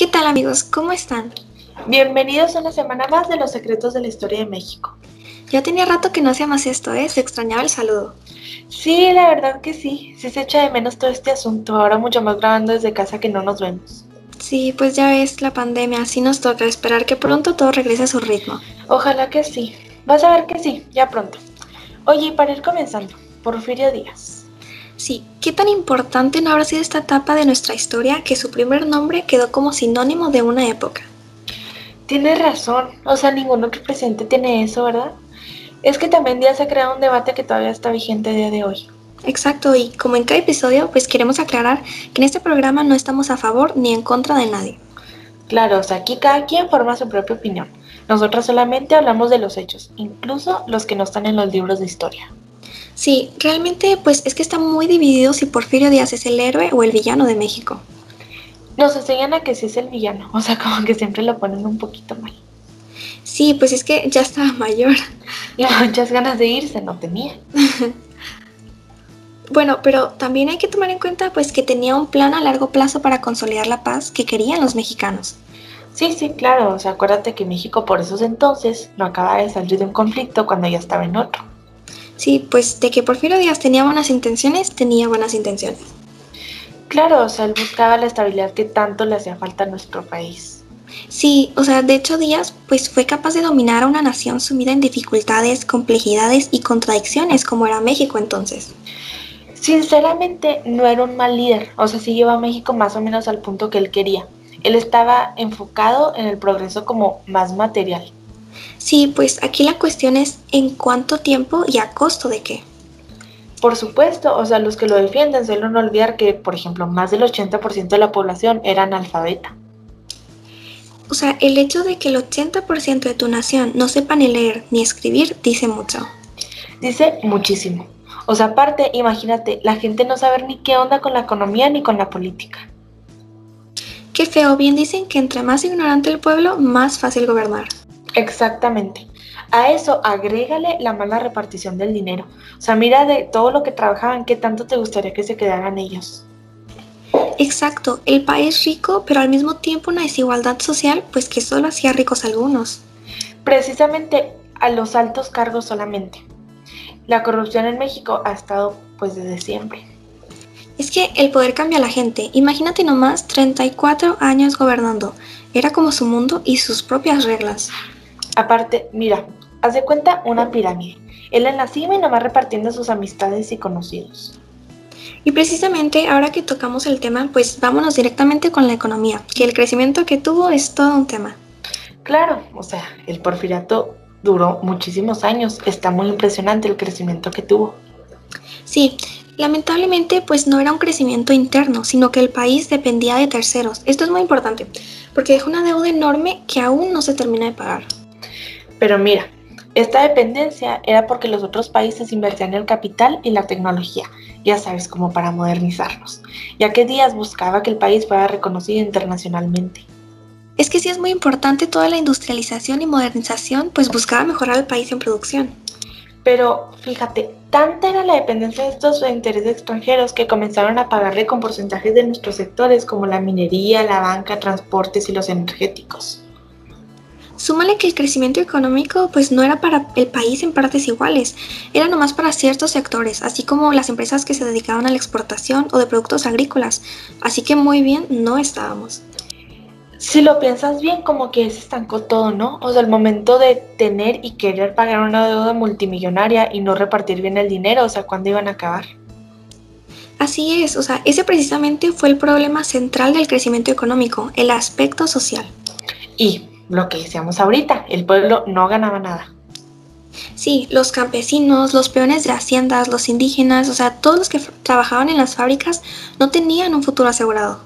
¿Qué tal amigos? ¿Cómo están? Bienvenidos a una semana más de los secretos de la historia de México. Ya tenía rato que no hacía más esto, ¿eh? Se extrañaba el saludo. Sí, la verdad que sí. Sí se echa de menos todo este asunto. Ahora mucho más grabando desde casa que no nos vemos. Sí, pues ya ves, la pandemia, así nos toca esperar que pronto todo regrese a su ritmo. Ojalá que sí. Vas a ver que sí, ya pronto. Oye, y para ir comenzando, Porfirio Díaz. Sí, ¿qué tan importante no habrá sido esta etapa de nuestra historia que su primer nombre quedó como sinónimo de una época? Tienes razón, o sea, ningún otro presidente tiene eso, ¿verdad? Es que también ya se ha creado un debate que todavía está vigente a día de hoy. Exacto, y como en cada episodio, pues queremos aclarar que en este programa no estamos a favor ni en contra de nadie. Claro, o sea, aquí cada quien forma su propia opinión. Nosotros solamente hablamos de los hechos, incluso los que no están en los libros de historia. Sí, realmente pues es que está muy dividido si Porfirio Díaz es el héroe o el villano de México. Nos enseñan a que sí es el villano, o sea, como que siempre lo ponen un poquito mal. Sí, pues es que ya estaba mayor. Y muchas ganas de irse no tenía. bueno, pero también hay que tomar en cuenta pues que tenía un plan a largo plazo para consolidar la paz que querían los mexicanos. Sí, sí, claro, o sea, acuérdate que México por esos entonces no acaba de salir de un conflicto cuando ya estaba en otro. Sí, pues de que Porfirio Díaz tenía buenas intenciones, tenía buenas intenciones. Claro, o sea, él buscaba la estabilidad que tanto le hacía falta a nuestro país. Sí, o sea, de hecho Díaz pues fue capaz de dominar a una nación sumida en dificultades, complejidades y contradicciones como era México entonces. Sinceramente no era un mal líder, o sea, sí llevó a México más o menos al punto que él quería. Él estaba enfocado en el progreso como más material. Sí, pues aquí la cuestión es en cuánto tiempo y a costo de qué. Por supuesto, o sea, los que lo defienden suelen olvidar que, por ejemplo, más del 80% de la población era analfabeta. O sea, el hecho de que el 80% de tu nación no sepa ni leer ni escribir dice mucho. Dice muchísimo. O sea, aparte, imagínate, la gente no sabe ni qué onda con la economía ni con la política. Qué feo, bien dicen que entre más ignorante el pueblo, más fácil gobernar. Exactamente. A eso agrégale la mala repartición del dinero. O sea, mira de todo lo que trabajaban, ¿qué tanto te gustaría que se quedaran ellos? Exacto, el país rico, pero al mismo tiempo una desigualdad social, pues que solo hacía ricos algunos. Precisamente a los altos cargos solamente. La corrupción en México ha estado pues desde siempre. Es que el poder cambia a la gente. Imagínate nomás 34 años gobernando. Era como su mundo y sus propias reglas. Aparte, mira, haz de cuenta una pirámide. Él en la cima y nomás repartiendo sus amistades y conocidos. Y precisamente ahora que tocamos el tema, pues vámonos directamente con la economía, que el crecimiento que tuvo es todo un tema. Claro, o sea, el porfiriato duró muchísimos años, está muy impresionante el crecimiento que tuvo. Sí, lamentablemente pues no era un crecimiento interno, sino que el país dependía de terceros. Esto es muy importante, porque dejó una deuda enorme que aún no se termina de pagar. Pero mira, esta dependencia era porque los otros países invertían el capital y la tecnología, ya sabes, como para modernizarnos, ya que Díaz buscaba que el país fuera reconocido internacionalmente. Es que sí es muy importante toda la industrialización y modernización, pues buscaba mejorar al país en producción. Pero fíjate, tanta era la dependencia de estos intereses extranjeros que comenzaron a pagarle con porcentajes de nuestros sectores como la minería, la banca, transportes y los energéticos. Súmale que el crecimiento económico pues no era para el país en partes iguales, era nomás para ciertos sectores, así como las empresas que se dedicaban a la exportación o de productos agrícolas, así que muy bien no estábamos. Si lo piensas bien, como que se estancó todo, ¿no? O sea, el momento de tener y querer pagar una deuda multimillonaria y no repartir bien el dinero, o sea, ¿cuándo iban a acabar? Así es, o sea, ese precisamente fue el problema central del crecimiento económico, el aspecto social. Y lo que decíamos ahorita, el pueblo no ganaba nada. Sí, los campesinos, los peones de haciendas, los indígenas, o sea, todos los que trabajaban en las fábricas no tenían un futuro asegurado.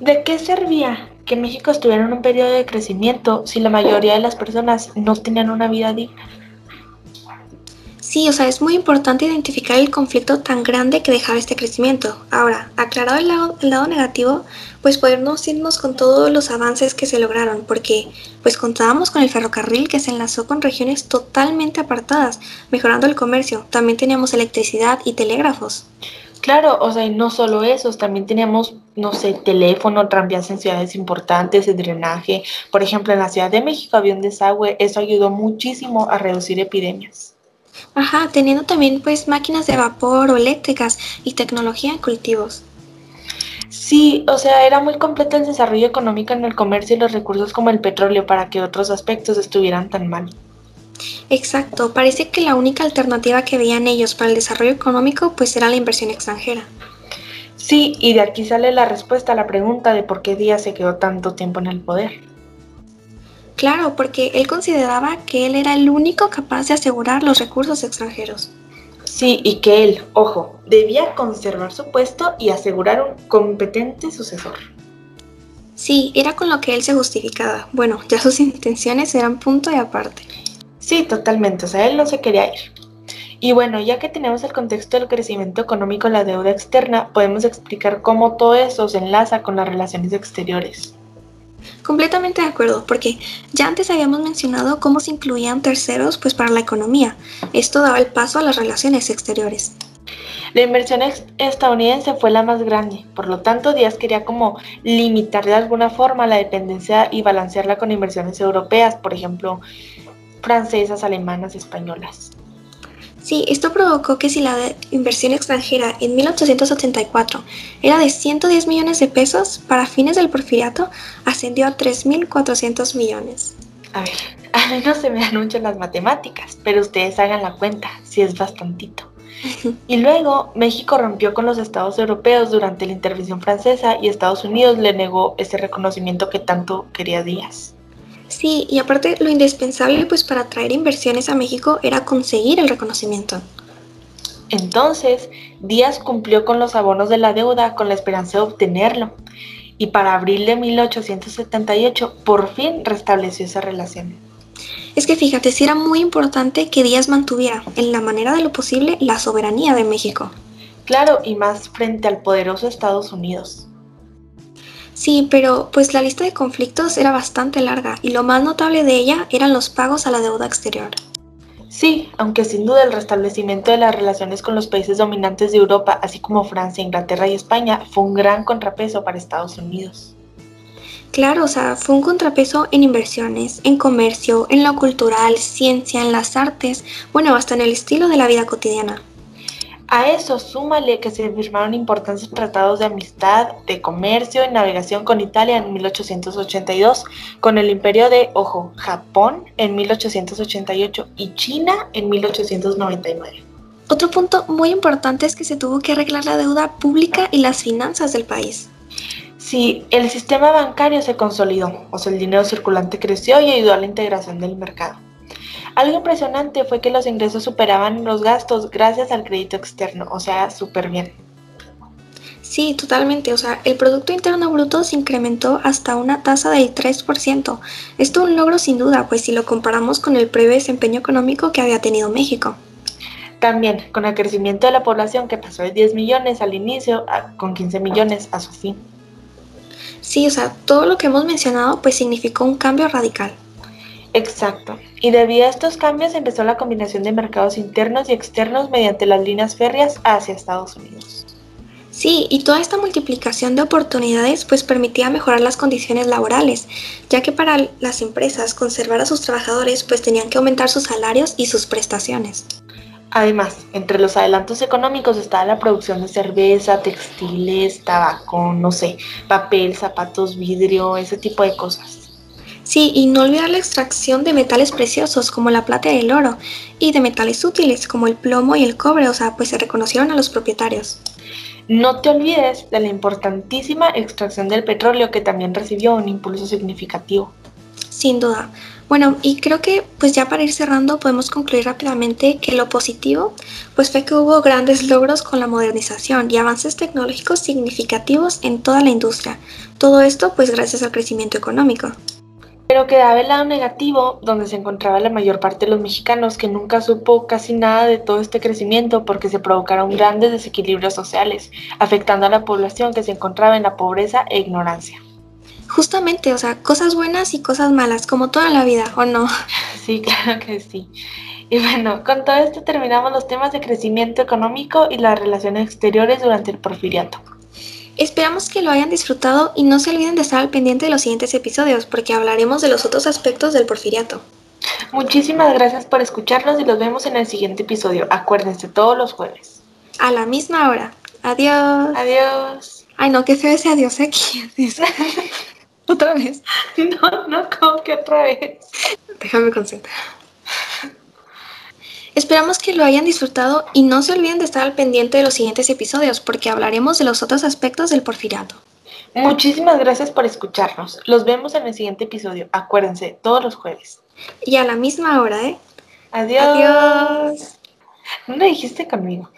¿De qué servía que México estuviera en un periodo de crecimiento si la mayoría de las personas no tenían una vida digna? Sí, o sea, es muy importante identificar el conflicto tan grande que dejaba este crecimiento. Ahora, aclarado el lado, el lado negativo, pues podernos irnos con todos los avances que se lograron, porque pues contábamos con el ferrocarril que se enlazó con regiones totalmente apartadas, mejorando el comercio. También teníamos electricidad y telégrafos. Claro, o sea, y no solo esos, también teníamos, no sé, teléfono, tranvías en ciudades importantes, el drenaje. Por ejemplo, en la Ciudad de México había un desagüe, eso ayudó muchísimo a reducir epidemias. Ajá, teniendo también pues máquinas de vapor o eléctricas y tecnología en cultivos. Sí, o sea, era muy completo el desarrollo económico en el comercio y los recursos como el petróleo para que otros aspectos estuvieran tan mal. Exacto, parece que la única alternativa que veían ellos para el desarrollo económico pues era la inversión extranjera. Sí, y de aquí sale la respuesta a la pregunta de por qué Díaz se quedó tanto tiempo en el poder. Claro, porque él consideraba que él era el único capaz de asegurar los recursos extranjeros. Sí, y que él, ojo, debía conservar su puesto y asegurar un competente sucesor. Sí, era con lo que él se justificaba. Bueno, ya sus intenciones eran punto y aparte. Sí, totalmente, o sea, él no se quería ir. Y bueno, ya que tenemos el contexto del crecimiento económico y la deuda externa, podemos explicar cómo todo eso se enlaza con las relaciones exteriores. Completamente de acuerdo, porque ya antes habíamos mencionado cómo se incluían terceros pues para la economía. Esto daba el paso a las relaciones exteriores. La inversión estadounidense fue la más grande, por lo tanto Díaz quería como limitar de alguna forma la dependencia y balancearla con inversiones europeas, por ejemplo, francesas, alemanas, españolas. Sí, esto provocó que si la inversión extranjera en 1884 era de 110 millones de pesos, para fines del porfiriato ascendió a 3.400 millones. A ver, a mí no se me anuncian las matemáticas, pero ustedes hagan la cuenta, si es bastantito. Y luego México rompió con los estados europeos durante la intervención francesa y Estados Unidos le negó ese reconocimiento que tanto quería Díaz. Sí, y aparte lo indispensable pues para atraer inversiones a México era conseguir el reconocimiento. Entonces, Díaz cumplió con los abonos de la deuda con la esperanza de obtenerlo. Y para abril de 1878 por fin restableció esa relación. Es que fíjate, sí era muy importante que Díaz mantuviera, en la manera de lo posible, la soberanía de México. Claro, y más frente al poderoso Estados Unidos. Sí, pero pues la lista de conflictos era bastante larga y lo más notable de ella eran los pagos a la deuda exterior. Sí, aunque sin duda el restablecimiento de las relaciones con los países dominantes de Europa, así como Francia, Inglaterra y España, fue un gran contrapeso para Estados Unidos. Claro, o sea, fue un contrapeso en inversiones, en comercio, en lo cultural, ciencia, en las artes, bueno, hasta en el estilo de la vida cotidiana. A eso súmale que se firmaron importantes tratados de amistad, de comercio y navegación con Italia en 1882, con el imperio de, ojo, Japón en 1888 y China en 1899. Otro punto muy importante es que se tuvo que arreglar la deuda pública y las finanzas del país. Sí, el sistema bancario se consolidó, o sea, el dinero circulante creció y ayudó a la integración del mercado. Algo impresionante fue que los ingresos superaban los gastos gracias al crédito externo, o sea, súper bien. Sí, totalmente. O sea, el Producto Interno Bruto se incrementó hasta una tasa del 3%. Esto es un logro sin duda, pues si lo comparamos con el previo desempeño económico que había tenido México. También con el crecimiento de la población que pasó de 10 millones al inicio a, con 15 millones a su fin. Sí, o sea, todo lo que hemos mencionado pues significó un cambio radical. Exacto. Y debido a estos cambios empezó la combinación de mercados internos y externos mediante las líneas férreas hacia Estados Unidos. Sí, y toda esta multiplicación de oportunidades pues permitía mejorar las condiciones laborales, ya que para las empresas conservar a sus trabajadores pues tenían que aumentar sus salarios y sus prestaciones. Además, entre los adelantos económicos estaba la producción de cerveza, textiles, tabaco, no sé, papel, zapatos, vidrio, ese tipo de cosas. Sí, y no olvidar la extracción de metales preciosos como la plata y el oro, y de metales útiles como el plomo y el cobre, o sea, pues se reconocieron a los propietarios. No te olvides de la importantísima extracción del petróleo que también recibió un impulso significativo. Sin duda. Bueno, y creo que pues ya para ir cerrando podemos concluir rápidamente que lo positivo pues fue que hubo grandes logros con la modernización y avances tecnológicos significativos en toda la industria. Todo esto pues gracias al crecimiento económico. Pero quedaba el lado negativo, donde se encontraba la mayor parte de los mexicanos, que nunca supo casi nada de todo este crecimiento porque se provocaron grandes desequilibrios sociales, afectando a la población que se encontraba en la pobreza e ignorancia. Justamente, o sea, cosas buenas y cosas malas, como toda la vida, ¿o no? Sí, claro que sí. Y bueno, con todo esto terminamos los temas de crecimiento económico y las relaciones exteriores durante el porfiriato. Esperamos que lo hayan disfrutado y no se olviden de estar al pendiente de los siguientes episodios porque hablaremos de los otros aspectos del porfiriato. Muchísimas gracias por escucharnos y los vemos en el siguiente episodio. Acuérdense todos los jueves. A la misma hora. Adiós. Adiós. Ay, no, qué feo ese adiós aquí. Otra vez. No, no, como que otra vez. Déjame concentrar. Esperamos que lo hayan disfrutado y no se olviden de estar al pendiente de los siguientes episodios porque hablaremos de los otros aspectos del porfiriato. Muchísimas gracias por escucharnos. Los vemos en el siguiente episodio. Acuérdense, todos los jueves. Y a la misma hora, ¿eh? Adiós. Adiós. No lo dijiste conmigo.